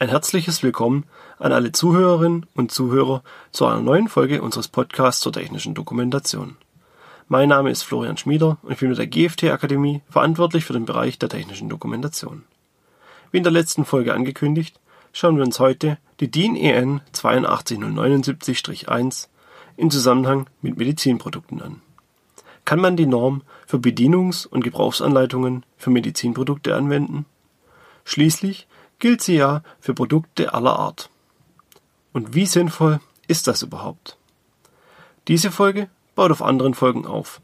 Ein herzliches Willkommen an alle Zuhörerinnen und Zuhörer zu einer neuen Folge unseres Podcasts zur technischen Dokumentation. Mein Name ist Florian Schmieder und ich bin mit der GFT Akademie verantwortlich für den Bereich der technischen Dokumentation. Wie in der letzten Folge angekündigt, schauen wir uns heute die DIN EN 82079-1 im Zusammenhang mit Medizinprodukten an. Kann man die Norm für Bedienungs- und Gebrauchsanleitungen für Medizinprodukte anwenden? Schließlich gilt sie ja für Produkte aller Art. Und wie sinnvoll ist das überhaupt? Diese Folge baut auf anderen Folgen auf.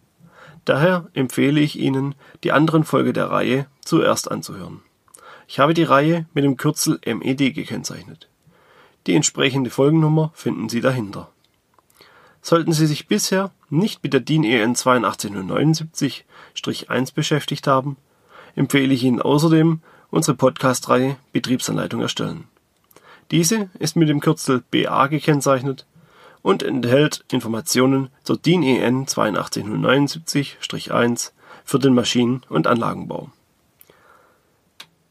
Daher empfehle ich Ihnen, die anderen Folge der Reihe zuerst anzuhören. Ich habe die Reihe mit dem Kürzel MED gekennzeichnet. Die entsprechende Folgennummer finden Sie dahinter. Sollten Sie sich bisher nicht mit der DIN EN 82079-1 beschäftigt haben, empfehle ich Ihnen außerdem unsere Podcast-Reihe Betriebsanleitung erstellen. Diese ist mit dem Kürzel BA gekennzeichnet und enthält Informationen zur DIN EN 82079-1 für den Maschinen- und Anlagenbau.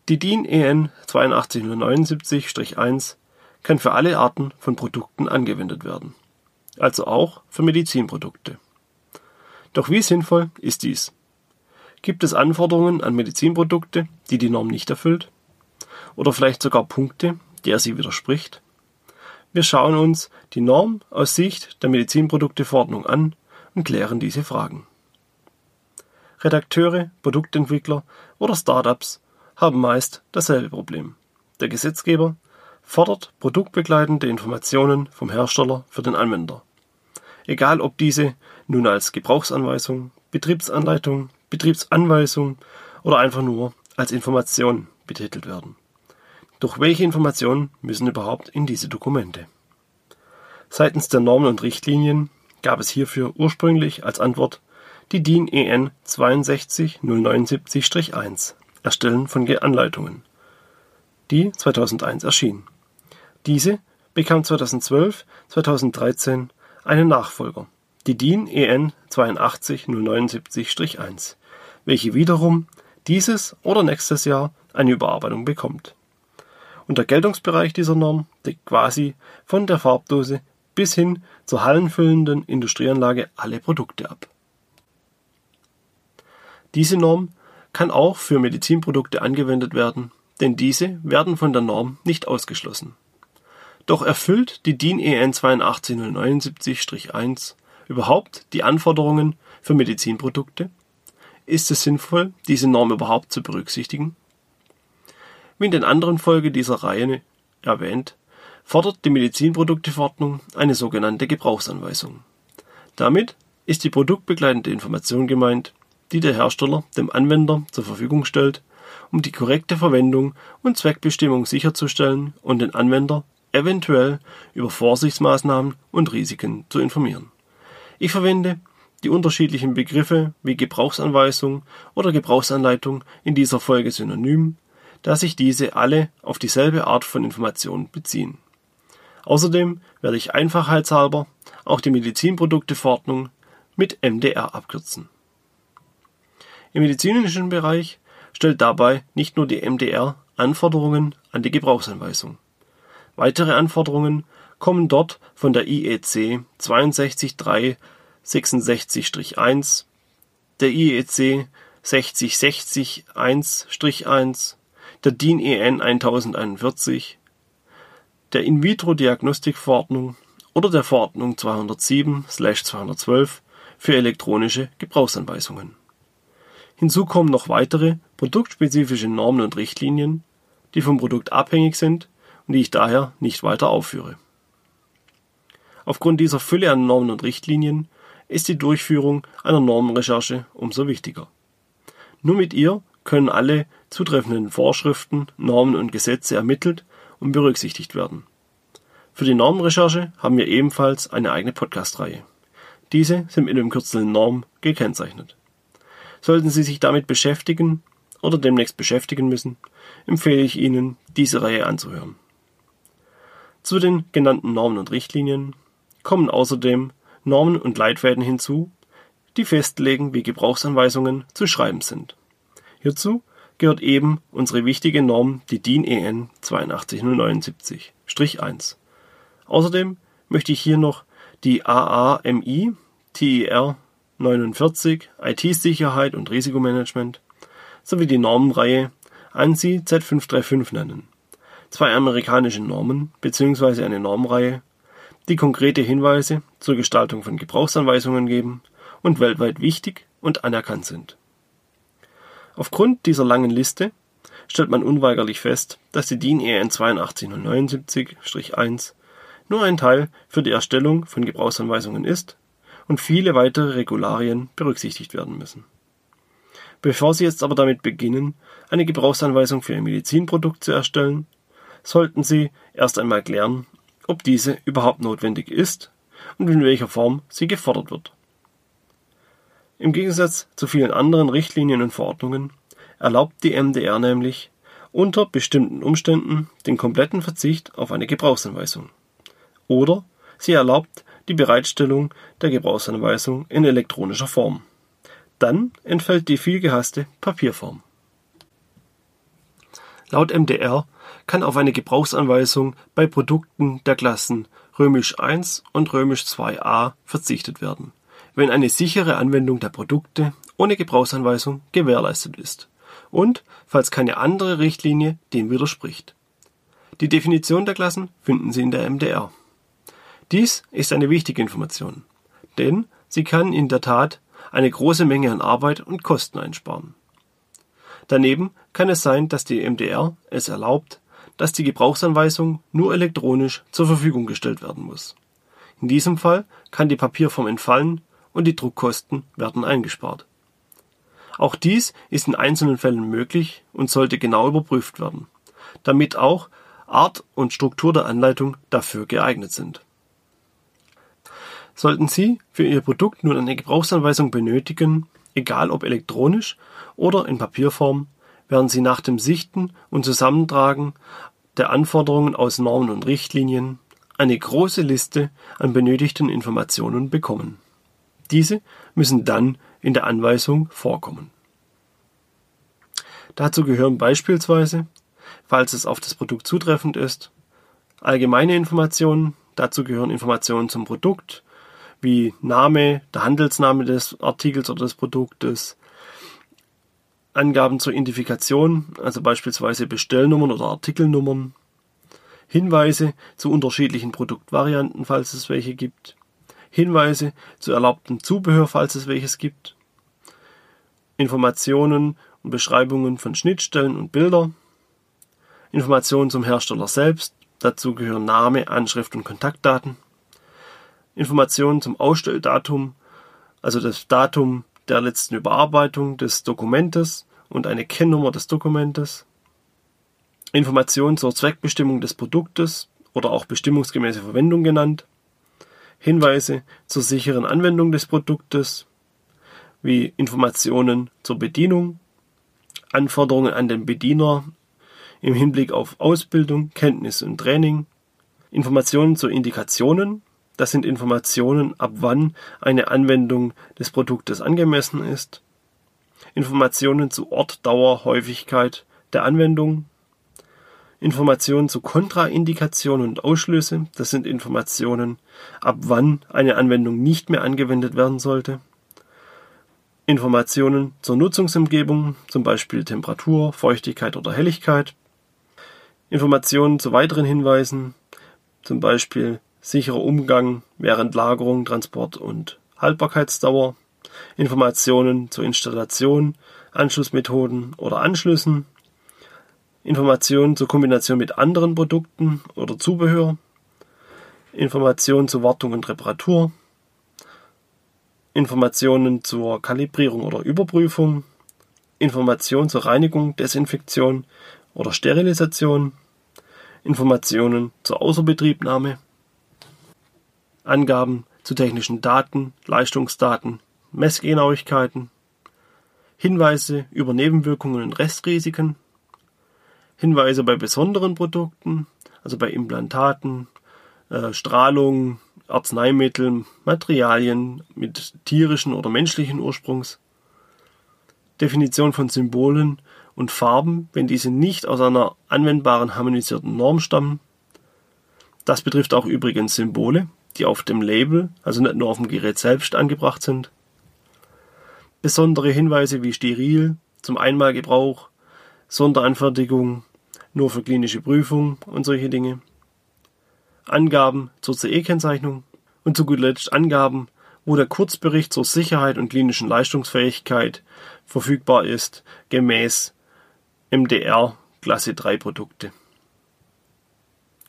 Die DIN EN 82079-1 kann für alle Arten von Produkten angewendet werden, also auch für Medizinprodukte. Doch wie sinnvoll ist dies? Gibt es Anforderungen an Medizinprodukte, die die Norm nicht erfüllt? Oder vielleicht sogar Punkte, der sie widerspricht? Wir schauen uns die Norm aus Sicht der Medizinprodukteverordnung an und klären diese Fragen. Redakteure, Produktentwickler oder Startups haben meist dasselbe Problem. Der Gesetzgeber fordert produktbegleitende Informationen vom Hersteller für den Anwender. Egal ob diese nun als Gebrauchsanweisung, Betriebsanleitung, Betriebsanweisung oder einfach nur als Information betitelt werden. Doch welche Informationen müssen überhaupt in diese Dokumente? Seitens der Normen und Richtlinien gab es hierfür ursprünglich als Antwort die DIN EN 62079-1 Erstellen von Anleitungen, die 2001 erschien. Diese bekam 2012, 2013 einen Nachfolger, die DIN EN 82079-1 welche wiederum dieses oder nächstes Jahr eine Überarbeitung bekommt. Und der Geltungsbereich dieser Norm deckt quasi von der Farbdose bis hin zur hallenfüllenden Industrieanlage alle Produkte ab. Diese Norm kann auch für Medizinprodukte angewendet werden, denn diese werden von der Norm nicht ausgeschlossen. Doch erfüllt die DIN EN 82079-1 überhaupt die Anforderungen für Medizinprodukte? Ist es sinnvoll, diese Norm überhaupt zu berücksichtigen? Wie in den anderen Folgen dieser Reihe erwähnt, fordert die Medizinprodukteverordnung eine sogenannte Gebrauchsanweisung. Damit ist die produktbegleitende Information gemeint, die der Hersteller dem Anwender zur Verfügung stellt, um die korrekte Verwendung und Zweckbestimmung sicherzustellen und den Anwender eventuell über Vorsichtsmaßnahmen und Risiken zu informieren. Ich verwende die unterschiedlichen Begriffe wie Gebrauchsanweisung oder Gebrauchsanleitung in dieser Folge synonym, da sich diese alle auf dieselbe Art von Information beziehen. Außerdem werde ich einfachheitshalber auch die Medizinprodukteverordnung mit MDR abkürzen. Im medizinischen Bereich stellt dabei nicht nur die MDR Anforderungen an die Gebrauchsanweisung. Weitere Anforderungen kommen dort von der IEC 623 66-1, der IEC 6060-1-1, der DIN EN 1041, der In-vitro-Diagnostikverordnung oder der Verordnung 207/212 für elektronische Gebrauchsanweisungen. Hinzu kommen noch weitere produktspezifische Normen und Richtlinien, die vom Produkt abhängig sind und die ich daher nicht weiter aufführe. Aufgrund dieser Fülle an Normen und Richtlinien ist die Durchführung einer Normenrecherche umso wichtiger. Nur mit ihr können alle zutreffenden Vorschriften, Normen und Gesetze ermittelt und berücksichtigt werden. Für die Normenrecherche haben wir ebenfalls eine eigene Podcast-Reihe. Diese sind mit dem Kürzel Norm gekennzeichnet. Sollten Sie sich damit beschäftigen oder demnächst beschäftigen müssen, empfehle ich Ihnen, diese Reihe anzuhören. Zu den genannten Normen und Richtlinien kommen außerdem Normen und Leitfäden hinzu, die festlegen, wie Gebrauchsanweisungen zu schreiben sind. Hierzu gehört eben unsere wichtige Norm, die DIN EN 82079-1. Außerdem möchte ich hier noch die AAMI TIR 49 IT-Sicherheit und Risikomanagement sowie die Normenreihe ANSI Z535 nennen. Zwei amerikanische Normen bzw. eine Normenreihe, die konkrete Hinweise zur Gestaltung von Gebrauchsanweisungen geben und weltweit wichtig und anerkannt sind. Aufgrund dieser langen Liste stellt man unweigerlich fest, dass die DIN EN 82079-1 nur ein Teil für die Erstellung von Gebrauchsanweisungen ist und viele weitere Regularien berücksichtigt werden müssen. Bevor Sie jetzt aber damit beginnen, eine Gebrauchsanweisung für Ihr Medizinprodukt zu erstellen, sollten Sie erst einmal klären, ob diese überhaupt notwendig ist und in welcher Form sie gefordert wird. Im Gegensatz zu vielen anderen Richtlinien und Verordnungen erlaubt die MDR nämlich unter bestimmten Umständen den kompletten Verzicht auf eine Gebrauchsanweisung. Oder sie erlaubt die Bereitstellung der Gebrauchsanweisung in elektronischer Form. Dann entfällt die viel gehasste Papierform. Laut MDR kann auf eine Gebrauchsanweisung bei Produkten der Klassen römisch I und römisch IIa verzichtet werden wenn eine sichere Anwendung der Produkte ohne Gebrauchsanweisung gewährleistet ist und falls keine andere Richtlinie dem widerspricht. Die Definition der Klassen finden Sie in der MDR. Dies ist eine wichtige Information, denn sie kann in der Tat eine große Menge an Arbeit und Kosten einsparen. Daneben kann es sein, dass die MDR es erlaubt, dass die Gebrauchsanweisung nur elektronisch zur Verfügung gestellt werden muss. In diesem Fall kann die Papierform entfallen und die Druckkosten werden eingespart. Auch dies ist in einzelnen Fällen möglich und sollte genau überprüft werden, damit auch Art und Struktur der Anleitung dafür geeignet sind. Sollten Sie für Ihr Produkt nun eine Gebrauchsanweisung benötigen, egal ob elektronisch oder in Papierform, werden Sie nach dem Sichten und Zusammentragen der Anforderungen aus Normen und Richtlinien eine große Liste an benötigten Informationen bekommen diese müssen dann in der Anweisung vorkommen. Dazu gehören beispielsweise, falls es auf das Produkt zutreffend ist, allgemeine Informationen, dazu gehören Informationen zum Produkt, wie Name, der Handelsname des Artikels oder des Produktes, Angaben zur Identifikation, also beispielsweise Bestellnummern oder Artikelnummern, Hinweise zu unterschiedlichen Produktvarianten, falls es welche gibt, Hinweise zu erlaubtem Zubehör, falls es welches gibt, Informationen und Beschreibungen von Schnittstellen und Bilder, Informationen zum Hersteller selbst, dazu gehören Name, Anschrift und Kontaktdaten, Informationen zum Ausstelldatum, also das Datum der letzten Überarbeitung des Dokumentes und eine Kennnummer des Dokumentes, Informationen zur Zweckbestimmung des Produktes oder auch bestimmungsgemäße Verwendung genannt, Hinweise zur sicheren Anwendung des Produktes, wie Informationen zur Bedienung, Anforderungen an den Bediener im Hinblick auf Ausbildung, Kenntnis und Training, Informationen zu Indikationen, das sind Informationen, ab wann eine Anwendung des Produktes angemessen ist, Informationen zu Ort, Dauer, Häufigkeit der Anwendung, Informationen zu Kontraindikationen und Ausschlüsse, das sind Informationen, ab wann eine Anwendung nicht mehr angewendet werden sollte. Informationen zur Nutzungsumgebung, zum Beispiel Temperatur, Feuchtigkeit oder Helligkeit. Informationen zu weiteren Hinweisen, zum Beispiel sicherer Umgang während Lagerung, Transport und Haltbarkeitsdauer. Informationen zur Installation, Anschlussmethoden oder Anschlüssen Informationen zur Kombination mit anderen Produkten oder Zubehör, Informationen zur Wartung und Reparatur, Informationen zur Kalibrierung oder Überprüfung, Informationen zur Reinigung, Desinfektion oder Sterilisation, Informationen zur Außerbetriebnahme, Angaben zu technischen Daten, Leistungsdaten, Messgenauigkeiten, Hinweise über Nebenwirkungen und Restrisiken, Hinweise bei besonderen Produkten, also bei Implantaten, äh, Strahlung, Arzneimitteln, Materialien mit tierischen oder menschlichen Ursprungs, Definition von Symbolen und Farben, wenn diese nicht aus einer anwendbaren harmonisierten Norm stammen. Das betrifft auch übrigens Symbole, die auf dem Label, also nicht nur auf dem Gerät selbst angebracht sind. Besondere Hinweise wie steril, zum Einmalgebrauch, Sonderanfertigung, nur für klinische Prüfung und solche Dinge. Angaben zur CE-Kennzeichnung und zu guter Letzt Angaben, wo der Kurzbericht zur Sicherheit und klinischen Leistungsfähigkeit verfügbar ist, gemäß MDR Klasse 3 Produkte.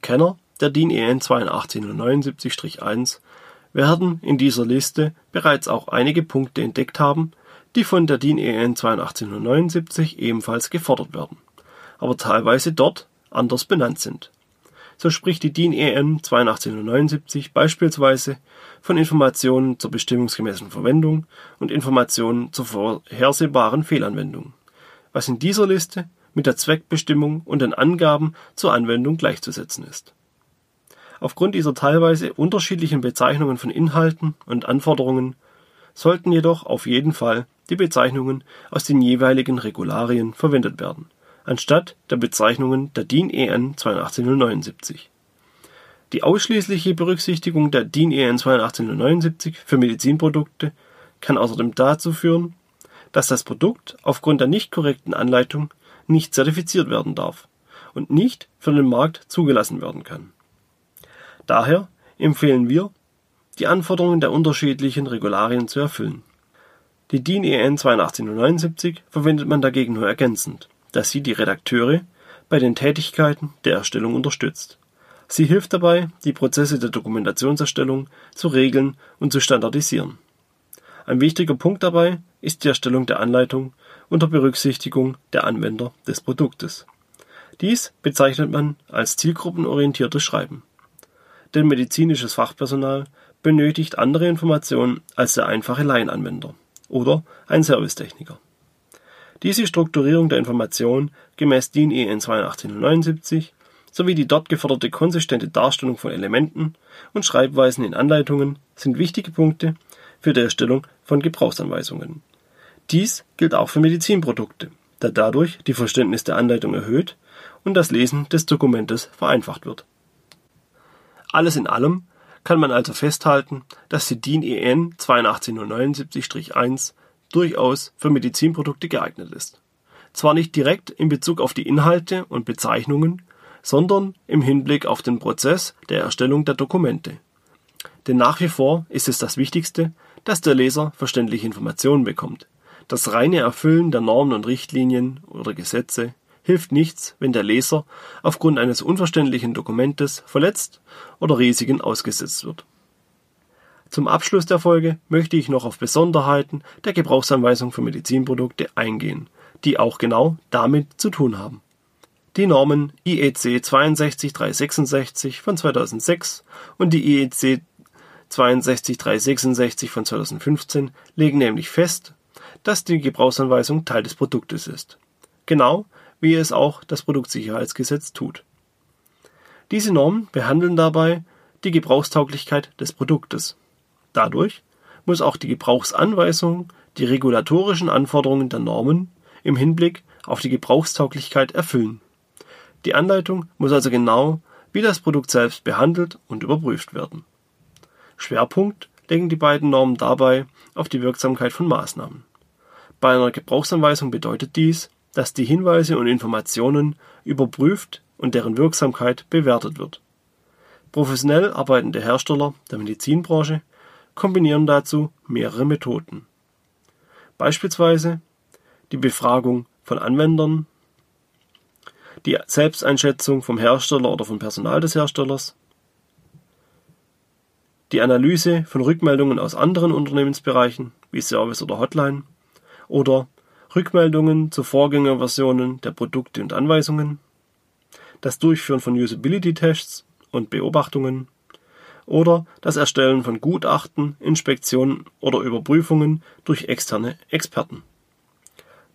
Kenner der DIN EN 8279-1 werden in dieser Liste bereits auch einige Punkte entdeckt haben, die von der DIN EN 8279 ebenfalls gefordert werden, aber teilweise dort anders benannt sind. So spricht die DIN EN 8279 beispielsweise von Informationen zur bestimmungsgemäßen Verwendung und Informationen zur vorhersehbaren Fehlanwendung, was in dieser Liste mit der Zweckbestimmung und den Angaben zur Anwendung gleichzusetzen ist. Aufgrund dieser teilweise unterschiedlichen Bezeichnungen von Inhalten und Anforderungen sollten jedoch auf jeden Fall die Bezeichnungen aus den jeweiligen Regularien verwendet werden, anstatt der Bezeichnungen der DIN EN 8279. Die ausschließliche Berücksichtigung der DIN EN 8279 für Medizinprodukte kann außerdem dazu führen, dass das Produkt aufgrund der nicht korrekten Anleitung nicht zertifiziert werden darf und nicht für den Markt zugelassen werden kann. Daher empfehlen wir, die Anforderungen der unterschiedlichen Regularien zu erfüllen. Die DIN EN 8279 verwendet man dagegen nur ergänzend, da sie die Redakteure bei den Tätigkeiten der Erstellung unterstützt. Sie hilft dabei, die Prozesse der Dokumentationserstellung zu regeln und zu standardisieren. Ein wichtiger Punkt dabei ist die Erstellung der Anleitung unter Berücksichtigung der Anwender des Produktes. Dies bezeichnet man als zielgruppenorientiertes Schreiben denn medizinisches Fachpersonal benötigt andere Informationen als der einfache Laienanwender oder ein Servicetechniker. Diese Strukturierung der Information gemäß DIN EN 8279 sowie die dort geforderte konsistente Darstellung von Elementen und Schreibweisen in Anleitungen sind wichtige Punkte für die Erstellung von Gebrauchsanweisungen. Dies gilt auch für Medizinprodukte, da dadurch die Verständnis der Anleitung erhöht und das Lesen des Dokumentes vereinfacht wird alles in allem kann man also festhalten, dass die DIN EN 82079-1 durchaus für Medizinprodukte geeignet ist. Zwar nicht direkt in Bezug auf die Inhalte und Bezeichnungen, sondern im Hinblick auf den Prozess der Erstellung der Dokumente. Denn nach wie vor ist es das Wichtigste, dass der Leser verständliche Informationen bekommt. Das reine Erfüllen der Normen und Richtlinien oder Gesetze hilft nichts, wenn der Leser aufgrund eines unverständlichen Dokumentes verletzt oder Risiken ausgesetzt wird. Zum Abschluss der Folge möchte ich noch auf Besonderheiten der Gebrauchsanweisung für Medizinprodukte eingehen, die auch genau damit zu tun haben. Die Normen IEC 62366 von 2006 und die IEC 62366 von 2015 legen nämlich fest, dass die Gebrauchsanweisung Teil des Produktes ist. Genau wie es auch das Produktsicherheitsgesetz tut. Diese Normen behandeln dabei die Gebrauchstauglichkeit des Produktes. Dadurch muss auch die Gebrauchsanweisung die regulatorischen Anforderungen der Normen im Hinblick auf die Gebrauchstauglichkeit erfüllen. Die Anleitung muss also genau wie das Produkt selbst behandelt und überprüft werden. Schwerpunkt legen die beiden Normen dabei auf die Wirksamkeit von Maßnahmen. Bei einer Gebrauchsanweisung bedeutet dies, dass die Hinweise und Informationen überprüft und deren Wirksamkeit bewertet wird. Professionell arbeitende Hersteller der Medizinbranche kombinieren dazu mehrere Methoden. Beispielsweise die Befragung von Anwendern, die Selbsteinschätzung vom Hersteller oder vom Personal des Herstellers, die Analyse von Rückmeldungen aus anderen Unternehmensbereichen wie Service oder Hotline oder Rückmeldungen zu Vorgängerversionen der Produkte und Anweisungen, das Durchführen von Usability-Tests und Beobachtungen oder das Erstellen von Gutachten, Inspektionen oder Überprüfungen durch externe Experten.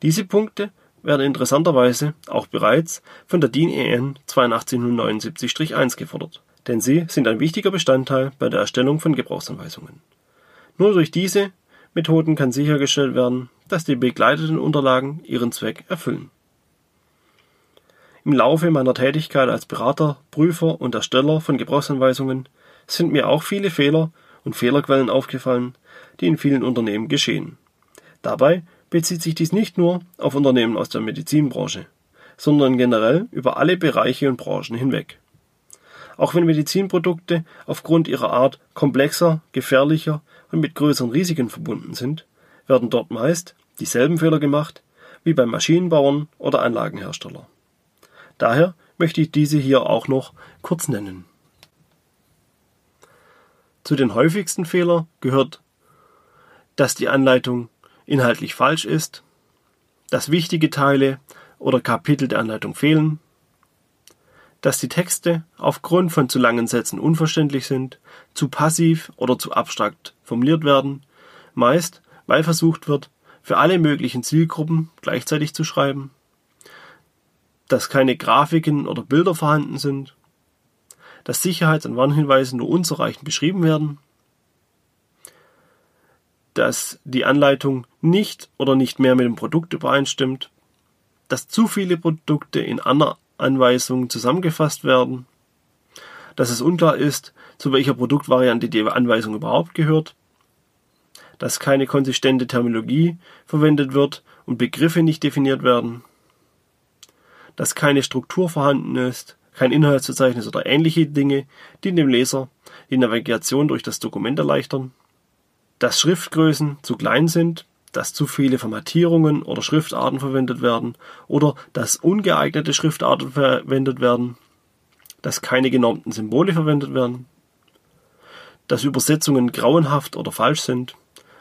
Diese Punkte werden interessanterweise auch bereits von der DIN EN 8279-1 gefordert, denn sie sind ein wichtiger Bestandteil bei der Erstellung von Gebrauchsanweisungen. Nur durch diese Methoden kann sichergestellt werden, dass die begleiteten Unterlagen ihren Zweck erfüllen. Im Laufe meiner Tätigkeit als Berater, Prüfer und Ersteller von Gebrauchsanweisungen sind mir auch viele Fehler und Fehlerquellen aufgefallen, die in vielen Unternehmen geschehen. Dabei bezieht sich dies nicht nur auf Unternehmen aus der Medizinbranche, sondern generell über alle Bereiche und Branchen hinweg. Auch wenn Medizinprodukte aufgrund ihrer Art komplexer, gefährlicher und mit größeren Risiken verbunden sind, werden dort meist dieselben Fehler gemacht wie beim Maschinenbauern oder Anlagenhersteller. Daher möchte ich diese hier auch noch kurz nennen. Zu den häufigsten Fehlern gehört, dass die Anleitung inhaltlich falsch ist, dass wichtige Teile oder Kapitel der Anleitung fehlen, dass die Texte aufgrund von zu langen Sätzen unverständlich sind, zu passiv oder zu abstrakt formuliert werden, meist weil versucht wird, für alle möglichen Zielgruppen gleichzeitig zu schreiben, dass keine Grafiken oder Bilder vorhanden sind, dass Sicherheits- und Warnhinweise nur unzureichend beschrieben werden, dass die Anleitung nicht oder nicht mehr mit dem Produkt übereinstimmt, dass zu viele Produkte in einer Anweisung zusammengefasst werden, dass es unklar ist, zu welcher Produktvariante die Anweisung überhaupt gehört, dass keine konsistente Terminologie verwendet wird und Begriffe nicht definiert werden, dass keine Struktur vorhanden ist, kein Inhaltsverzeichnis oder ähnliche Dinge, die dem Leser die Navigation durch das Dokument erleichtern, dass Schriftgrößen zu klein sind, dass zu viele Formatierungen oder Schriftarten verwendet werden oder dass ungeeignete Schriftarten verwendet werden, dass keine genormten Symbole verwendet werden, dass Übersetzungen grauenhaft oder falsch sind,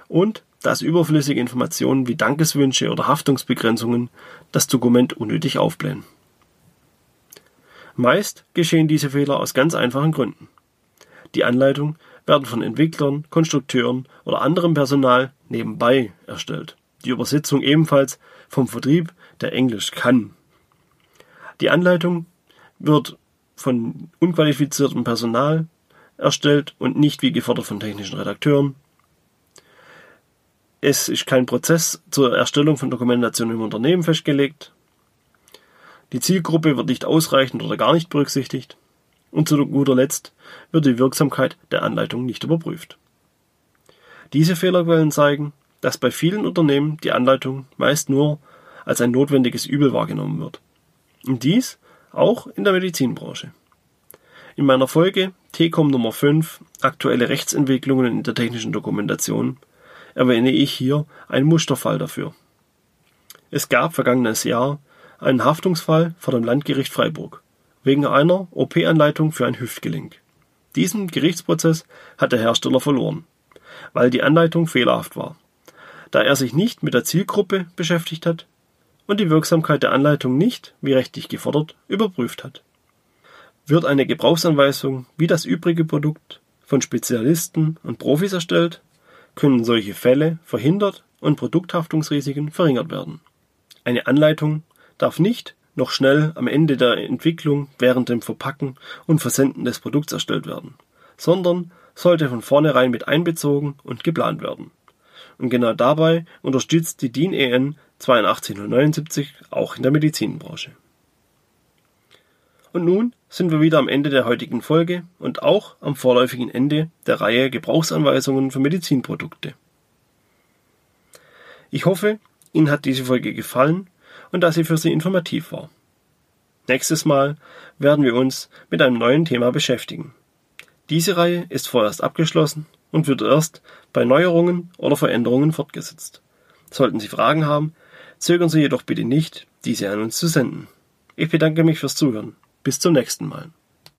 und dass überflüssige Informationen wie Dankeswünsche oder Haftungsbegrenzungen das Dokument unnötig aufblähen. Meist geschehen diese Fehler aus ganz einfachen Gründen. Die Anleitung werden von Entwicklern, Konstrukteuren oder anderem Personal nebenbei erstellt. Die Übersetzung ebenfalls vom Vertrieb, der Englisch kann. Die Anleitung wird von unqualifiziertem Personal erstellt und nicht wie gefordert von technischen Redakteuren. Es ist kein Prozess zur Erstellung von Dokumentation im Unternehmen festgelegt. Die Zielgruppe wird nicht ausreichend oder gar nicht berücksichtigt. Und zu guter Letzt wird die Wirksamkeit der Anleitung nicht überprüft. Diese Fehlerquellen zeigen, dass bei vielen Unternehmen die Anleitung meist nur als ein notwendiges Übel wahrgenommen wird. Und dies auch in der Medizinbranche. In meiner Folge TCOM Nummer 5 Aktuelle Rechtsentwicklungen in der technischen Dokumentation erwähne ich hier einen Musterfall dafür. Es gab vergangenes Jahr einen Haftungsfall vor dem Landgericht Freiburg wegen einer OP-Anleitung für ein Hüftgelenk. Diesen Gerichtsprozess hat der Hersteller verloren, weil die Anleitung fehlerhaft war, da er sich nicht mit der Zielgruppe beschäftigt hat und die Wirksamkeit der Anleitung nicht, wie rechtlich gefordert, überprüft hat. Wird eine Gebrauchsanweisung wie das übrige Produkt von Spezialisten und Profis erstellt, können solche Fälle verhindert und Produkthaftungsrisiken verringert werden. Eine Anleitung darf nicht noch schnell am Ende der Entwicklung während dem Verpacken und Versenden des Produkts erstellt werden, sondern sollte von vornherein mit einbezogen und geplant werden. Und genau dabei unterstützt die DIN EN 82079 auch in der Medizinbranche. Und nun sind wir wieder am Ende der heutigen Folge und auch am vorläufigen Ende der Reihe Gebrauchsanweisungen für Medizinprodukte. Ich hoffe, Ihnen hat diese Folge gefallen und dass sie für Sie informativ war. Nächstes Mal werden wir uns mit einem neuen Thema beschäftigen. Diese Reihe ist vorerst abgeschlossen und wird erst bei Neuerungen oder Veränderungen fortgesetzt. Sollten Sie Fragen haben, zögern Sie jedoch bitte nicht, diese an uns zu senden. Ich bedanke mich fürs Zuhören. Bis zum nächsten Mal.